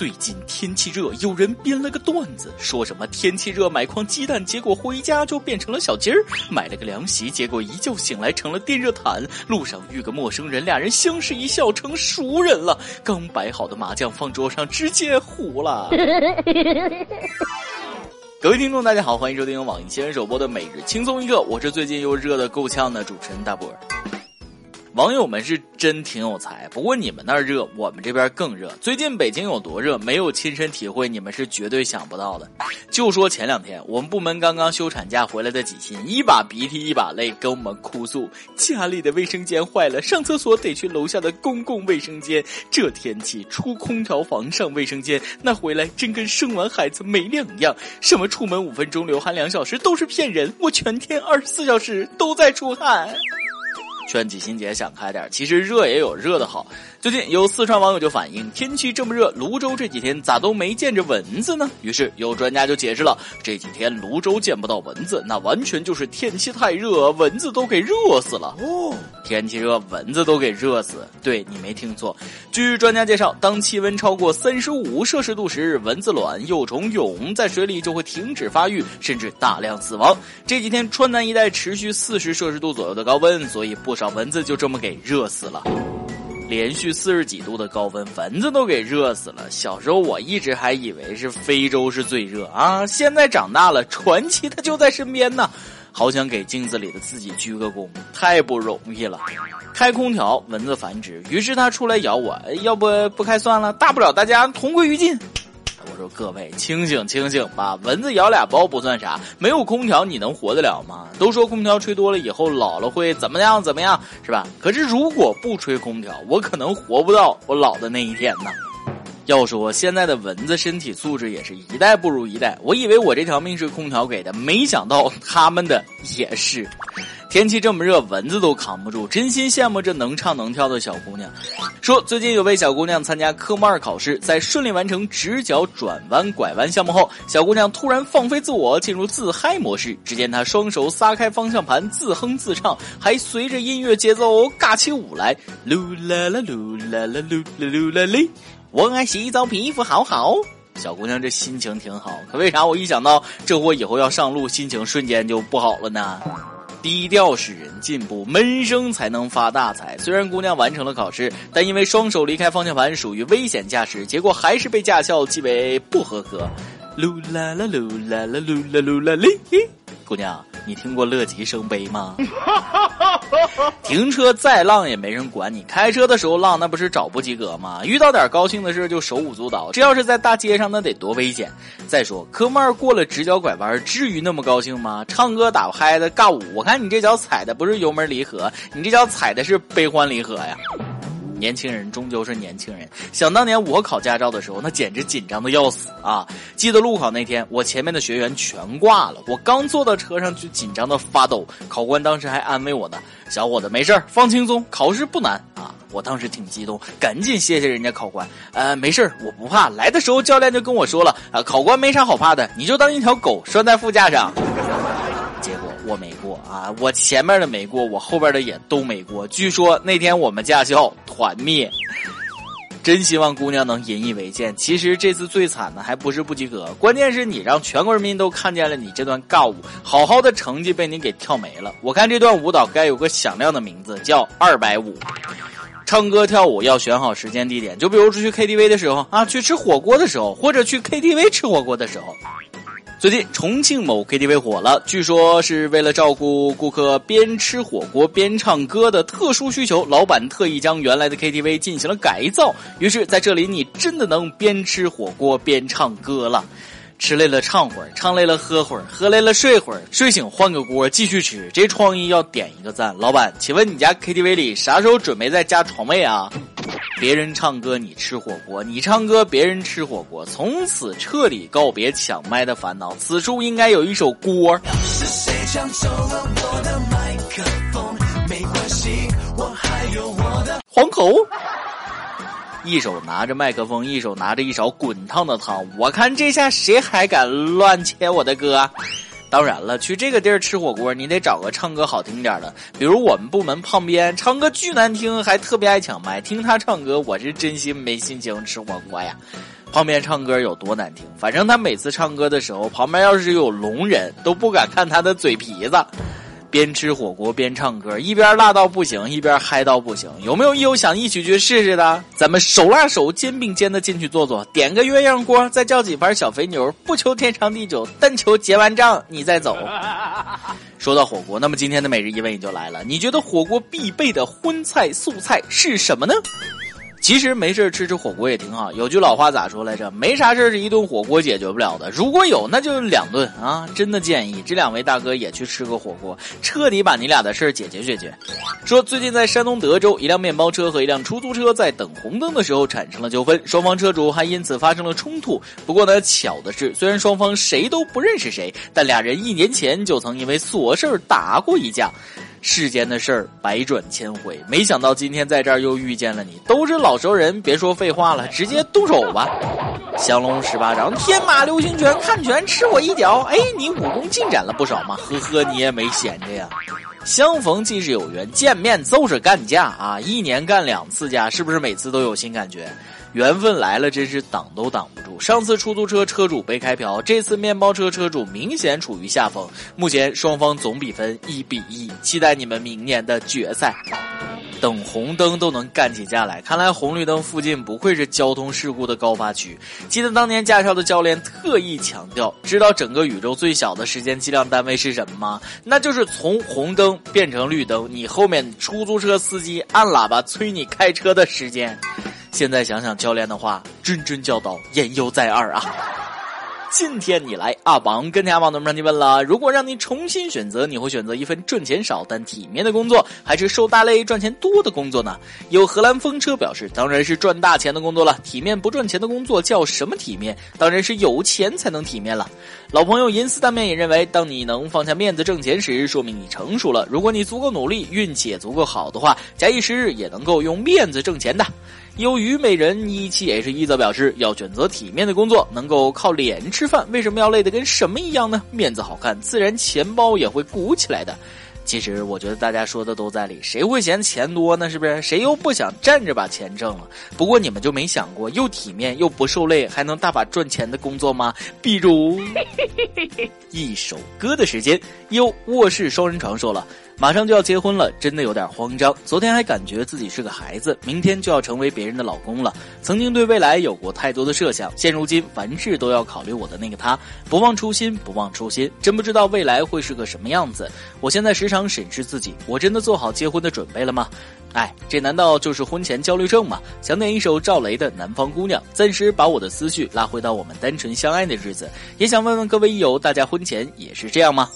最近天气热，有人编了个段子，说什么天气热买筐鸡蛋，结果回家就变成了小鸡儿；买了个凉席，结果一觉醒来成了电热毯；路上遇个陌生人，俩人相视一笑成熟人了；刚摆好的麻将放桌上，直接糊了。各位听众，大家好，欢迎收听网易新闻首播的每日轻松一刻，我是最近又热的够呛的主持人大波儿。网友们是真挺有才，不过你们那儿热，我们这边更热。最近北京有多热，没有亲身体会，你们是绝对想不到的。就说前两天，我们部门刚刚休产假回来的几亲，一把鼻涕一把泪跟我们哭诉，家里的卫生间坏了，上厕所得去楼下的公共卫生间。这天气出空调房上卫生间，那回来真跟生完孩子没两样。什么出门五分钟流汗两小时都是骗人，我全天二十四小时都在出汗。劝几心姐想开点，其实热也有热的好。最近有四川网友就反映，天气这么热，泸州这几天咋都没见着蚊子呢？于是有专家就解释了，这几天泸州见不到蚊子，那完全就是天气太热，蚊子都给热死了。哦，天气热，蚊子都给热死？对你没听错。据专家介绍，当气温超过三十五摄氏度时，蚊子卵、幼虫、蛹在水里就会停止发育，甚至大量死亡。这几天川南一带持续四十摄氏度左右的高温，所以不少蚊子就这么给热死了。连续四十几度的高温，蚊子都给热死了。小时候我一直还以为是非洲是最热啊，现在长大了，传奇它就在身边呢。好想给镜子里的自己鞠个躬，太不容易了。开空调，蚊子繁殖，于是它出来咬我，要不不开算了，大不了大家同归于尽。说各位清醒清醒吧，蚊子咬俩包不算啥，没有空调你能活得了吗？都说空调吹多了以后老了会怎么样怎么样，是吧？可是如果不吹空调，我可能活不到我老的那一天呢。要说现在的蚊子身体素质也是一代不如一代，我以为我这条命是空调给的，没想到他们的也是。天气这么热，蚊子都扛不住，真心羡慕这能唱能跳的小姑娘。说最近有位小姑娘参加科目二考试，在顺利完成直角转弯拐弯项目后，小姑娘突然放飞自我，进入自嗨模式。只见她双手撒开方向盘，自哼自唱，还随着音乐节奏尬起舞来。噜啦啦噜啦啦噜啦噜啦哩，我爱洗澡，皮肤好好。小姑娘这心情挺好，可为啥我一想到这货以后要上路，心情瞬间就不好了呢？低调使人进步，闷声才能发大财。虽然姑娘完成了考试，但因为双手离开方向盘属于危险驾驶，结果还是被驾校记为不合格。噜啦啦噜啦啦噜啦噜啦哩，姑娘。你听过乐极生悲吗？停车再浪也没人管你，开车的时候浪那不是找不及格吗？遇到点高兴的事就手舞足蹈，这要是在大街上那得多危险！再说科目二过了直角拐弯，至于那么高兴吗？唱歌打嗨的尬舞，我看你这脚踩的不是油门离合，你这脚踩的是悲欢离合呀！年轻人终究是年轻人。想当年我考驾照的时候，那简直紧张的要死啊！记得路考那天，我前面的学员全挂了，我刚坐到车上就紧张的发抖。考官当时还安慰我呢：“小伙子，没事放轻松，考试不难啊！”我当时挺激动，赶紧谢谢人家考官。呃，没事我不怕。来的时候教练就跟我说了：“啊，考官没啥好怕的，你就当一条狗拴在副驾上。”结果我没过啊！我前面的没过，我后边的也都没过。据说那天我们驾校团灭，真希望姑娘能引以为戒。其实这次最惨的还不是不及格，关键是你让全国人民都看见了你这段尬舞，好好的成绩被你给跳没了。我看这段舞蹈该有个响亮的名字，叫二百五。唱歌跳舞要选好时间地点，就比如出去 KTV 的时候啊，去吃火锅的时候，或者去 KTV 吃火锅的时候。最近重庆某 KTV 火了，据说是为了照顾顾客边吃火锅边唱歌的特殊需求，老板特意将原来的 KTV 进行了改造。于是，在这里你真的能边吃火锅边唱歌了。吃累了唱会儿，唱累了喝会儿，喝累了睡会儿，睡醒换个锅继续吃。这创意要点一个赞。老板，请问你家 KTV 里啥时候准备再加床位啊？别人唱歌你吃火锅，你唱歌别人吃火锅，从此彻底告别抢麦的烦恼。此处应该有一首锅。黄口。一手拿着麦克风，一手拿着一勺滚烫的汤，我看这下谁还敢乱切我的歌？当然了，去这个地儿吃火锅，你得找个唱歌好听点的，比如我们部门胖边，唱歌巨难听，还特别爱抢麦。听他唱歌，我是真心没心情吃火锅呀。旁边唱歌有多难听，反正他每次唱歌的时候，旁边要是有聋人，都不敢看他的嘴皮子。边吃火锅边唱歌，一边辣到不行，一边嗨到不行。有没有友想一起去试试的？咱们手拉手、肩并肩的进去坐坐，点个鸳鸯锅，再叫几盘小肥牛，不求天长地久，但求结完账你再走。说到火锅，那么今天的每日一问也就来了：你觉得火锅必备的荤菜素菜是什么呢？其实没事吃吃火锅也挺好。有句老话咋说来着？没啥事是一顿火锅解决不了的。如果有，那就两顿啊！真的建议这两位大哥也去吃个火锅，彻底把你俩的事儿解决解决。说最近在山东德州，一辆面包车和一辆出租车在等红灯的时候产生了纠纷，双方车主还因此发生了冲突。不过呢，巧的是，虽然双方谁都不认识谁，但俩人一年前就曾因为琐事儿打过一架。世间的事儿百转千回，没想到今天在这儿又遇见了你。都是老熟人，别说废话了，直接动手吧！降龙十八掌，天马流星拳，看拳吃我一脚。哎，你武功进展了不少嘛？呵呵，你也没闲着呀。相逢即是有缘，见面就是干架啊！一年干两次架，是不是每次都有新感觉？缘分来了，真是挡都挡不住。上次出租车车主被开瓢，这次面包车车主明显处于下风。目前双方总比分一比一，期待你们明年的决赛。等红灯都能干起架来，看来红绿灯附近不愧是交通事故的高发区。记得当年驾校的教练特意强调，知道整个宇宙最小的时间计量单位是什么吗？那就是从红灯变成绿灯，你后面出租车司机按喇叭催你开车的时间。现在想想教练的话，谆谆教导，言犹在耳啊。今天你来阿王跟天阿王，能让你问了：如果让你重新选择，你会选择一份赚钱少但体面的工作，还是受大累赚钱多的工作呢？有荷兰风车表示，当然是赚大钱的工作了。体面不赚钱的工作叫什么体面？当然是有钱才能体面了。老朋友银丝大面也认为，当你能放下面子挣钱时，说明你成熟了。如果你足够努力，运气也足够好的话，假以时日也能够用面子挣钱的。有虞美人一七 H 一则表示，要选择体面的工作，能够靠脸吃饭，为什么要累得跟什么一样呢？面子好看，自然钱包也会鼓起来的。其实我觉得大家说的都在理，谁会嫌钱多呢？是不是？谁又不想站着把钱挣了？不过你们就没想过，又体面又不受累，还能大把赚钱的工作吗？比如 一首歌的时间，有卧室双人床说了。马上就要结婚了，真的有点慌张。昨天还感觉自己是个孩子，明天就要成为别人的老公了。曾经对未来有过太多的设想，现如今凡事都要考虑我的那个他。不忘初心，不忘初心，真不知道未来会是个什么样子。我现在时常审视自己，我真的做好结婚的准备了吗？哎，这难道就是婚前焦虑症吗？想点一首赵雷的《南方姑娘》，暂时把我的思绪拉回到我们单纯相爱的日子。也想问问各位益友，大家婚前也是这样吗？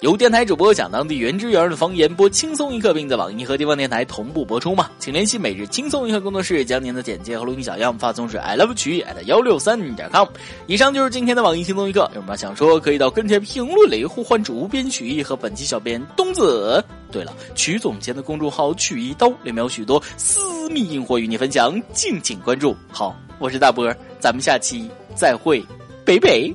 由电台主播讲当地原汁原味的方言，播轻松一刻，并在网易和地方电台同步播出吗？请联系每日轻松一刻工作室，将您的简介和录音小样发送至 i love 曲艺 at 幺六三点 com。以上就是今天的网易轻松一刻，有什么想说可以到跟帖评论里呼唤主编曲艺和本期小编东子。对了，曲总监的公众号曲一刀里面有许多私密硬货与你分享，敬请关注。好，我是大波，咱们下期再会，北北。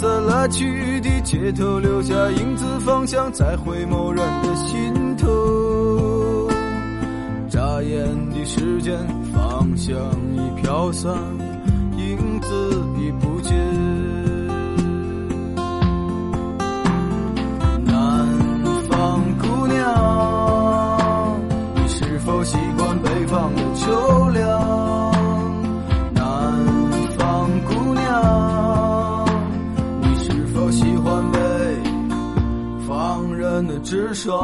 在来去的街头留下影子，方向在回眸人的心头。眨眼的。时间方向已飘散，影子已不见。南方姑娘，你是否习惯北方的秋霜。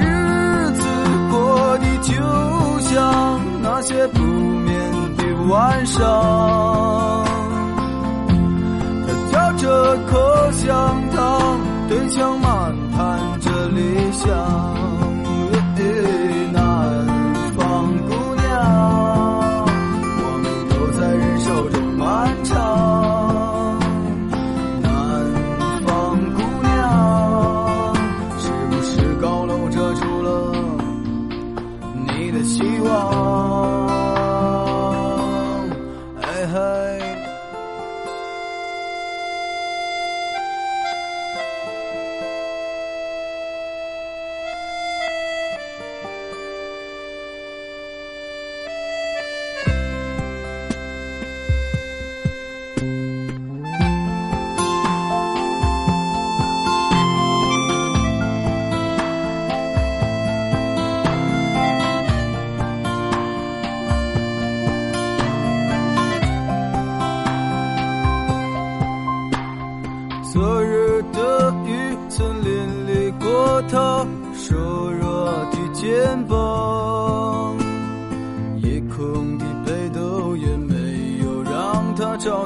日子过得就像那些不眠的晚上，他嚼着口香糖，对墙漫谈着理想。的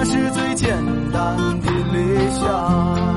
那是最简单的理想。